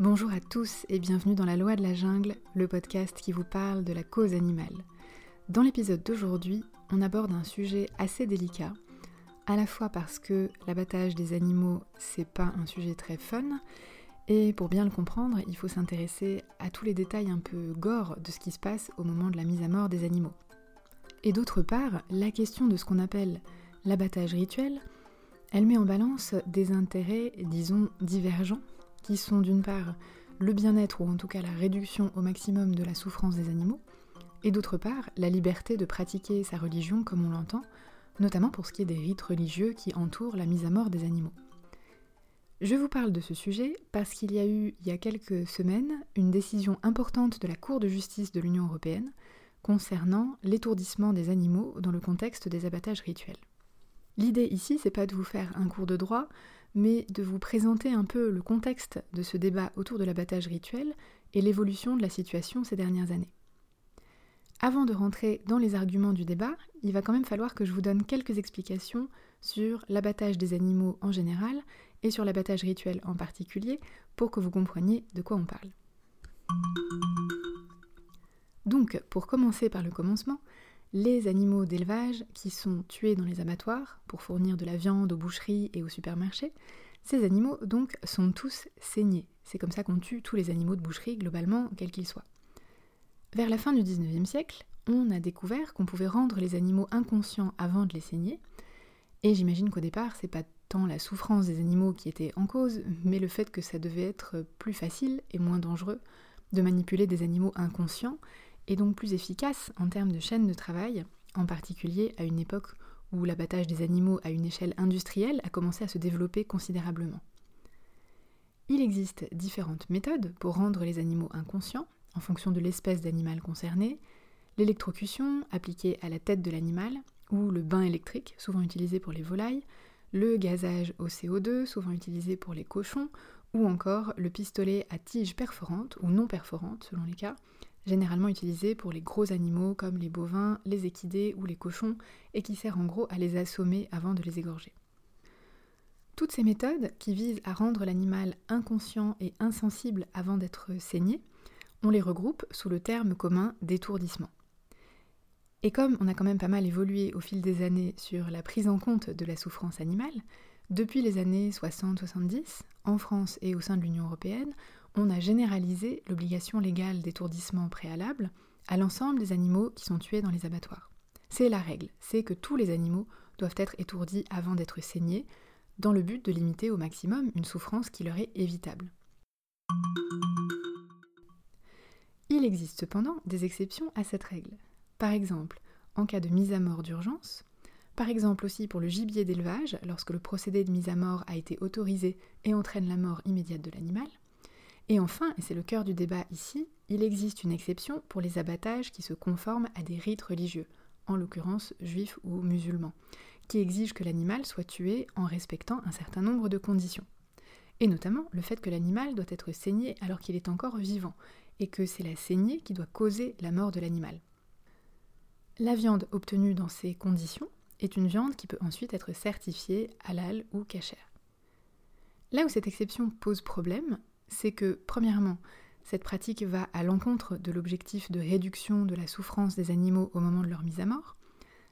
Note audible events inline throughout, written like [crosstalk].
Bonjour à tous et bienvenue dans La Loi de la Jungle, le podcast qui vous parle de la cause animale. Dans l'épisode d'aujourd'hui, on aborde un sujet assez délicat, à la fois parce que l'abattage des animaux, c'est pas un sujet très fun, et pour bien le comprendre, il faut s'intéresser à tous les détails un peu gore de ce qui se passe au moment de la mise à mort des animaux. Et d'autre part, la question de ce qu'on appelle l'abattage rituel, elle met en balance des intérêts, disons, divergents, qui sont d'une part le bien-être ou en tout cas la réduction au maximum de la souffrance des animaux, et d'autre part la liberté de pratiquer sa religion comme on l'entend, notamment pour ce qui est des rites religieux qui entourent la mise à mort des animaux. Je vous parle de ce sujet parce qu'il y a eu, il y a quelques semaines, une décision importante de la Cour de justice de l'Union européenne concernant l'étourdissement des animaux dans le contexte des abattages rituels. L'idée ici, c'est pas de vous faire un cours de droit, mais de vous présenter un peu le contexte de ce débat autour de l'abattage rituel et l'évolution de la situation ces dernières années. Avant de rentrer dans les arguments du débat, il va quand même falloir que je vous donne quelques explications sur l'abattage des animaux en général et sur l'abattage rituel en particulier pour que vous compreniez de quoi on parle. Donc, pour commencer par le commencement, les animaux d'élevage qui sont tués dans les abattoirs pour fournir de la viande aux boucheries et aux supermarchés, ces animaux donc sont tous saignés. C'est comme ça qu'on tue tous les animaux de boucherie globalement, quels qu'ils soient. Vers la fin du 19e siècle, on a découvert qu'on pouvait rendre les animaux inconscients avant de les saigner, et j'imagine qu'au départ, c'est pas tant la souffrance des animaux qui était en cause, mais le fait que ça devait être plus facile et moins dangereux de manipuler des animaux inconscients et donc plus efficace en termes de chaîne de travail, en particulier à une époque où l'abattage des animaux à une échelle industrielle a commencé à se développer considérablement. Il existe différentes méthodes pour rendre les animaux inconscients, en fonction de l'espèce d'animal concerné, l'électrocution appliquée à la tête de l'animal, ou le bain électrique, souvent utilisé pour les volailles, le gazage au CO2, souvent utilisé pour les cochons, ou encore le pistolet à tige perforante ou non perforante selon les cas, généralement utilisé pour les gros animaux comme les bovins, les équidés ou les cochons, et qui sert en gros à les assommer avant de les égorger. Toutes ces méthodes, qui visent à rendre l'animal inconscient et insensible avant d'être saigné, on les regroupe sous le terme commun d'étourdissement. Et comme on a quand même pas mal évolué au fil des années sur la prise en compte de la souffrance animale, depuis les années 60-70, en France et au sein de l'Union européenne, on a généralisé l'obligation légale d'étourdissement préalable à l'ensemble des animaux qui sont tués dans les abattoirs. C'est la règle, c'est que tous les animaux doivent être étourdis avant d'être saignés, dans le but de limiter au maximum une souffrance qui leur est évitable. Il existe cependant des exceptions à cette règle. Par exemple, en cas de mise à mort d'urgence, par exemple aussi pour le gibier d'élevage, lorsque le procédé de mise à mort a été autorisé et entraîne la mort immédiate de l'animal, et enfin, et c'est le cœur du débat ici, il existe une exception pour les abattages qui se conforment à des rites religieux, en l'occurrence juifs ou musulmans, qui exigent que l'animal soit tué en respectant un certain nombre de conditions. Et notamment le fait que l'animal doit être saigné alors qu'il est encore vivant, et que c'est la saignée qui doit causer la mort de l'animal. La viande obtenue dans ces conditions est une viande qui peut ensuite être certifiée halal ou cachère. Là où cette exception pose problème, c'est que, premièrement, cette pratique va à l'encontre de l'objectif de réduction de la souffrance des animaux au moment de leur mise à mort.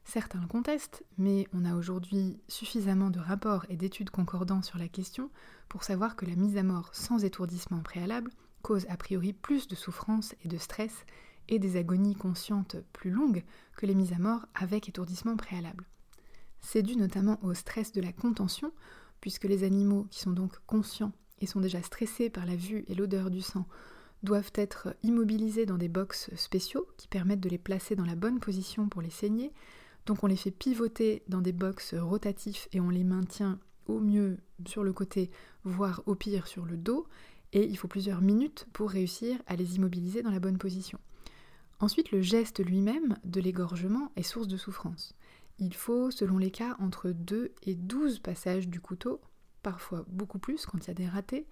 Certains le contestent, mais on a aujourd'hui suffisamment de rapports et d'études concordants sur la question pour savoir que la mise à mort sans étourdissement préalable cause a priori plus de souffrance et de stress et des agonies conscientes plus longues que les mises à mort avec étourdissement préalable. C'est dû notamment au stress de la contention, puisque les animaux qui sont donc conscients et sont déjà stressés par la vue et l'odeur du sang doivent être immobilisés dans des box spéciaux qui permettent de les placer dans la bonne position pour les saigner. Donc on les fait pivoter dans des box rotatifs et on les maintient au mieux sur le côté, voire au pire sur le dos, et il faut plusieurs minutes pour réussir à les immobiliser dans la bonne position. Ensuite, le geste lui-même de l'égorgement est source de souffrance. Il faut, selon les cas, entre 2 et 12 passages du couteau parfois beaucoup plus quand il y a des ratés,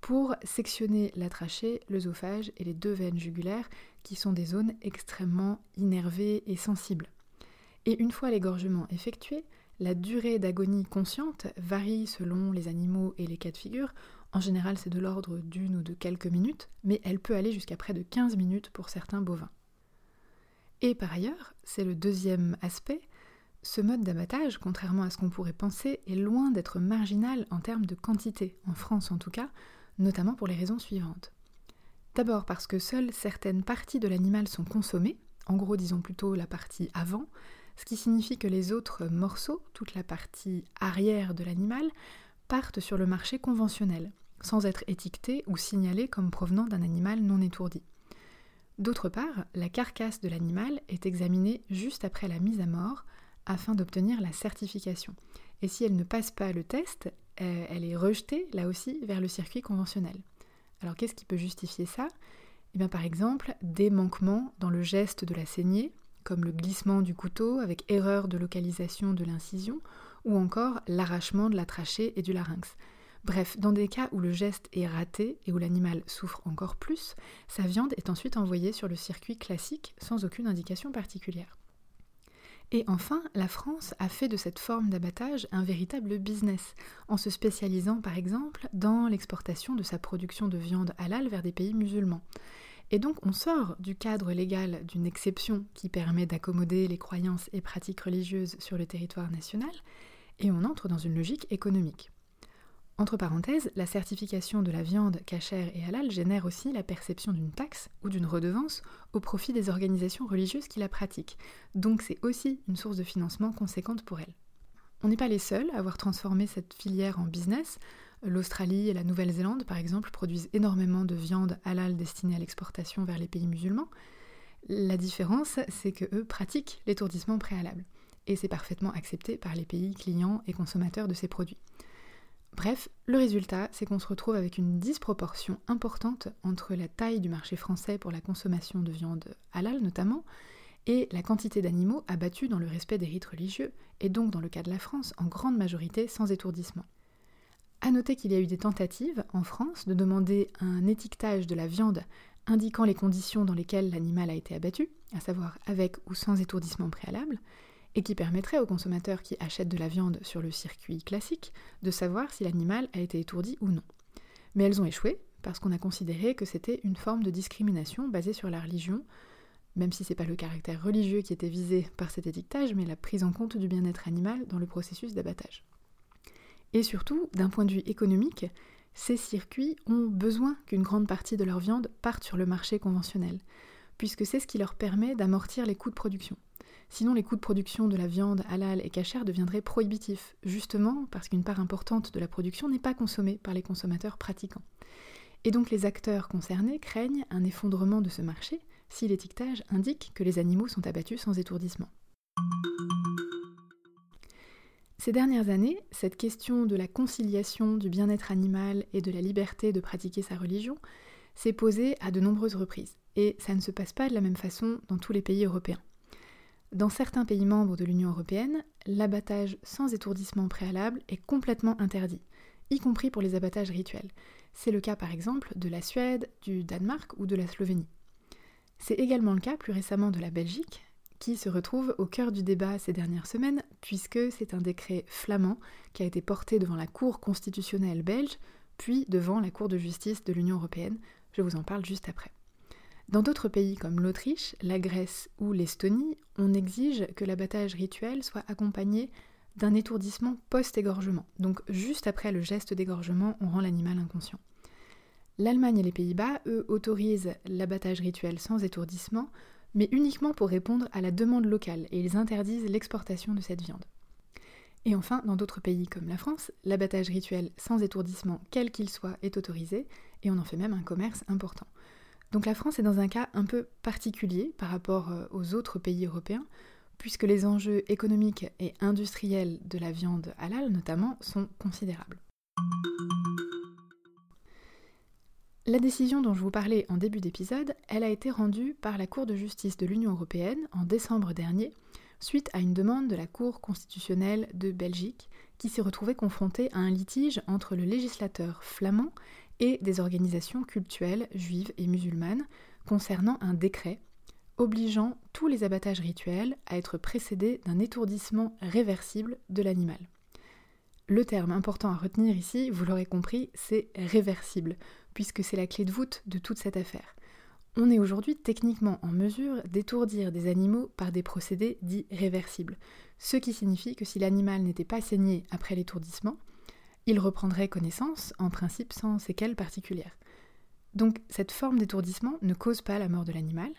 pour sectionner la trachée, l'œsophage et les deux veines jugulaires qui sont des zones extrêmement innervées et sensibles. Et une fois l'égorgement effectué, la durée d'agonie consciente varie selon les animaux et les cas de figure En général, c'est de l'ordre d'une ou de quelques minutes, mais elle peut aller jusqu'à près de 15 minutes pour certains bovins. Et par ailleurs, c'est le deuxième aspect, ce mode d'abattage, contrairement à ce qu'on pourrait penser, est loin d'être marginal en termes de quantité, en France en tout cas, notamment pour les raisons suivantes. D'abord parce que seules certaines parties de l'animal sont consommées, en gros disons plutôt la partie avant, ce qui signifie que les autres morceaux, toute la partie arrière de l'animal, partent sur le marché conventionnel, sans être étiquetés ou signalés comme provenant d'un animal non étourdi. D'autre part, la carcasse de l'animal est examinée juste après la mise à mort afin d'obtenir la certification. Et si elle ne passe pas le test, euh, elle est rejetée là aussi vers le circuit conventionnel. Alors qu'est-ce qui peut justifier ça? Eh bien par exemple des manquements dans le geste de la saignée, comme le glissement du couteau avec erreur de localisation de l'incision, ou encore l'arrachement de la trachée et du larynx. Bref, dans des cas où le geste est raté et où l'animal souffre encore plus, sa viande est ensuite envoyée sur le circuit classique sans aucune indication particulière. Et enfin, la France a fait de cette forme d'abattage un véritable business, en se spécialisant par exemple dans l'exportation de sa production de viande halal vers des pays musulmans. Et donc on sort du cadre légal d'une exception qui permet d'accommoder les croyances et pratiques religieuses sur le territoire national, et on entre dans une logique économique. Entre parenthèses, la certification de la viande cachère et halal génère aussi la perception d'une taxe ou d'une redevance au profit des organisations religieuses qui la pratiquent, donc c'est aussi une source de financement conséquente pour elles. On n'est pas les seuls à avoir transformé cette filière en business. L'Australie et la Nouvelle-Zélande, par exemple, produisent énormément de viande halal destinée à l'exportation vers les pays musulmans. La différence, c'est que eux pratiquent l'étourdissement préalable, et c'est parfaitement accepté par les pays clients et consommateurs de ces produits. Bref, le résultat, c'est qu'on se retrouve avec une disproportion importante entre la taille du marché français pour la consommation de viande halal notamment, et la quantité d'animaux abattus dans le respect des rites religieux, et donc dans le cas de la France, en grande majorité sans étourdissement. A noter qu'il y a eu des tentatives en France de demander un étiquetage de la viande indiquant les conditions dans lesquelles l'animal a été abattu, à savoir avec ou sans étourdissement préalable, et qui permettrait aux consommateurs qui achètent de la viande sur le circuit classique de savoir si l'animal a été étourdi ou non. Mais elles ont échoué parce qu'on a considéré que c'était une forme de discrimination basée sur la religion, même si ce n'est pas le caractère religieux qui était visé par cet étiquetage, mais la prise en compte du bien-être animal dans le processus d'abattage. Et surtout, d'un point de vue économique, ces circuits ont besoin qu'une grande partie de leur viande parte sur le marché conventionnel, puisque c'est ce qui leur permet d'amortir les coûts de production. Sinon, les coûts de production de la viande halal et cachère deviendraient prohibitifs, justement parce qu'une part importante de la production n'est pas consommée par les consommateurs pratiquants. Et donc les acteurs concernés craignent un effondrement de ce marché si l'étiquetage indique que les animaux sont abattus sans étourdissement. Ces dernières années, cette question de la conciliation du bien-être animal et de la liberté de pratiquer sa religion s'est posée à de nombreuses reprises, et ça ne se passe pas de la même façon dans tous les pays européens. Dans certains pays membres de l'Union européenne, l'abattage sans étourdissement préalable est complètement interdit, y compris pour les abattages rituels. C'est le cas par exemple de la Suède, du Danemark ou de la Slovénie. C'est également le cas plus récemment de la Belgique, qui se retrouve au cœur du débat ces dernières semaines, puisque c'est un décret flamand qui a été porté devant la Cour constitutionnelle belge, puis devant la Cour de justice de l'Union européenne. Je vous en parle juste après. Dans d'autres pays comme l'Autriche, la Grèce ou l'Estonie, on exige que l'abattage rituel soit accompagné d'un étourdissement post-égorgement. Donc juste après le geste d'égorgement, on rend l'animal inconscient. L'Allemagne et les Pays-Bas, eux, autorisent l'abattage rituel sans étourdissement, mais uniquement pour répondre à la demande locale, et ils interdisent l'exportation de cette viande. Et enfin, dans d'autres pays comme la France, l'abattage rituel sans étourdissement, quel qu'il soit, est autorisé, et on en fait même un commerce important. Donc la France est dans un cas un peu particulier par rapport euh, aux autres pays européens, puisque les enjeux économiques et industriels de la viande halal notamment sont considérables. La décision dont je vous parlais en début d'épisode, elle a été rendue par la Cour de justice de l'Union européenne en décembre dernier, suite à une demande de la Cour constitutionnelle de Belgique, qui s'est retrouvée confrontée à un litige entre le législateur flamand et des organisations cultuelles juives et musulmanes concernant un décret obligeant tous les abattages rituels à être précédés d'un étourdissement réversible de l'animal. Le terme important à retenir ici, vous l'aurez compris, c'est réversible, puisque c'est la clé de voûte de toute cette affaire. On est aujourd'hui techniquement en mesure d'étourdir des animaux par des procédés dits réversibles, ce qui signifie que si l'animal n'était pas saigné après l'étourdissement, il reprendrait connaissance, en principe sans séquelles particulières. Donc cette forme d'étourdissement ne cause pas la mort de l'animal,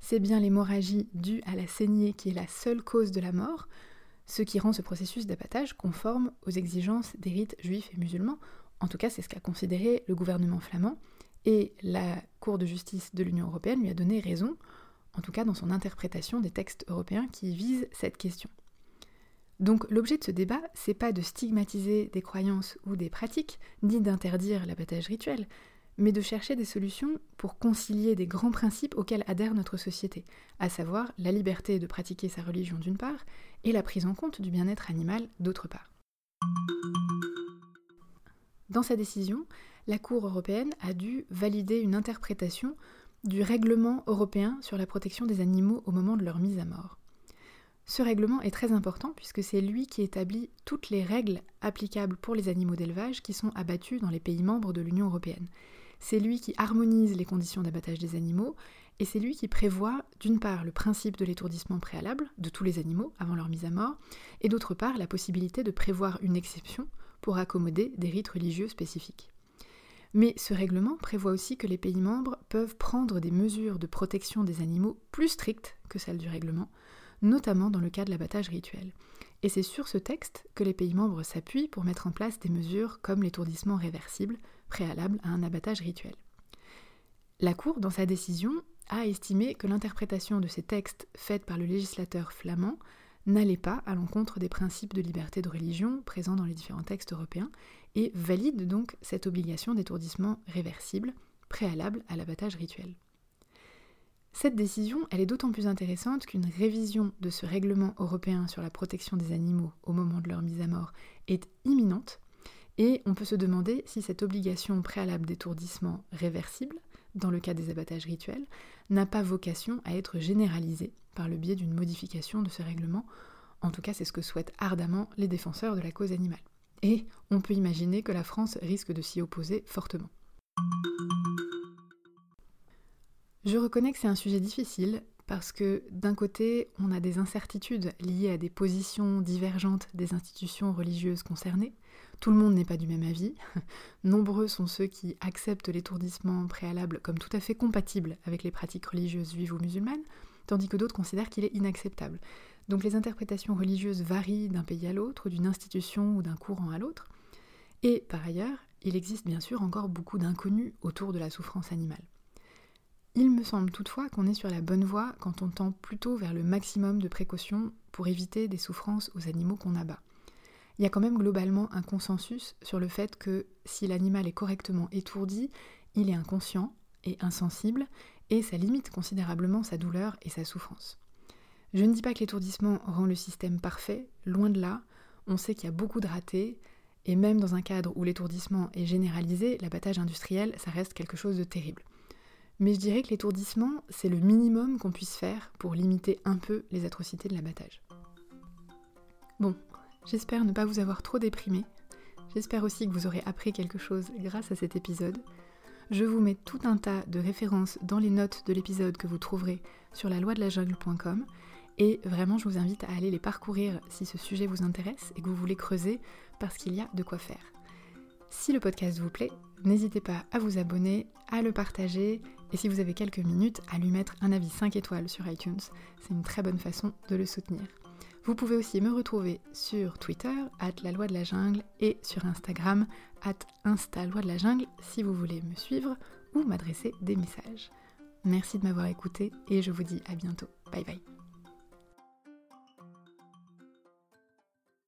c'est bien l'hémorragie due à la saignée qui est la seule cause de la mort, ce qui rend ce processus d'abattage conforme aux exigences des rites juifs et musulmans, en tout cas c'est ce qu'a considéré le gouvernement flamand, et la Cour de justice de l'Union européenne lui a donné raison, en tout cas dans son interprétation des textes européens qui visent cette question. Donc l'objet de ce débat, c'est pas de stigmatiser des croyances ou des pratiques, ni d'interdire l'abattage rituel, mais de chercher des solutions pour concilier des grands principes auxquels adhère notre société, à savoir la liberté de pratiquer sa religion d'une part et la prise en compte du bien-être animal d'autre part. Dans sa décision, la Cour européenne a dû valider une interprétation du règlement européen sur la protection des animaux au moment de leur mise à mort. Ce règlement est très important puisque c'est lui qui établit toutes les règles applicables pour les animaux d'élevage qui sont abattus dans les pays membres de l'Union européenne. C'est lui qui harmonise les conditions d'abattage des animaux et c'est lui qui prévoit d'une part le principe de l'étourdissement préalable de tous les animaux avant leur mise à mort et d'autre part la possibilité de prévoir une exception pour accommoder des rites religieux spécifiques. Mais ce règlement prévoit aussi que les pays membres peuvent prendre des mesures de protection des animaux plus strictes que celles du règlement, notamment dans le cas de l'abattage rituel. Et c'est sur ce texte que les pays membres s'appuient pour mettre en place des mesures comme l'étourdissement réversible, préalable à un abattage rituel. La Cour, dans sa décision, a estimé que l'interprétation de ces textes faite par le législateur flamand n'allait pas à l'encontre des principes de liberté de religion présents dans les différents textes européens et valide donc cette obligation d'étourdissement réversible préalable à l'abattage rituel. Cette décision, elle est d'autant plus intéressante qu'une révision de ce règlement européen sur la protection des animaux au moment de leur mise à mort est imminente, et on peut se demander si cette obligation préalable d'étourdissement réversible, dans le cas des abattages rituels, n'a pas vocation à être généralisée par le biais d'une modification de ce règlement. En tout cas, c'est ce que souhaitent ardemment les défenseurs de la cause animale. Et on peut imaginer que la France risque de s'y opposer fortement. Je reconnais que c'est un sujet difficile parce que d'un côté, on a des incertitudes liées à des positions divergentes des institutions religieuses concernées. Tout le monde n'est pas du même avis. [laughs] Nombreux sont ceux qui acceptent l'étourdissement préalable comme tout à fait compatible avec les pratiques religieuses juives ou musulmanes, tandis que d'autres considèrent qu'il est inacceptable. Donc les interprétations religieuses varient d'un pays à l'autre, d'une institution ou d'un courant à l'autre. Et par ailleurs, il existe bien sûr encore beaucoup d'inconnus autour de la souffrance animale. Il me semble toutefois qu'on est sur la bonne voie quand on tend plutôt vers le maximum de précautions pour éviter des souffrances aux animaux qu'on abat. Il y a quand même globalement un consensus sur le fait que si l'animal est correctement étourdi, il est inconscient et insensible, et ça limite considérablement sa douleur et sa souffrance. Je ne dis pas que l'étourdissement rend le système parfait, loin de là, on sait qu'il y a beaucoup de ratés, et même dans un cadre où l'étourdissement est généralisé, l'abattage industriel, ça reste quelque chose de terrible. Mais je dirais que l'étourdissement, c'est le minimum qu'on puisse faire pour limiter un peu les atrocités de l'abattage. Bon, j'espère ne pas vous avoir trop déprimé. J'espère aussi que vous aurez appris quelque chose grâce à cet épisode. Je vous mets tout un tas de références dans les notes de l'épisode que vous trouverez sur la loi de la jungle.com et vraiment je vous invite à aller les parcourir si ce sujet vous intéresse et que vous voulez creuser parce qu'il y a de quoi faire. Si le podcast vous plaît, n'hésitez pas à vous abonner, à le partager et si vous avez quelques minutes, à lui mettre un avis 5 étoiles sur iTunes. C'est une très bonne façon de le soutenir. Vous pouvez aussi me retrouver sur Twitter, at la loi de la jungle, et sur Instagram, at insta de la jungle, si vous voulez me suivre ou m'adresser des messages. Merci de m'avoir écouté et je vous dis à bientôt. Bye bye.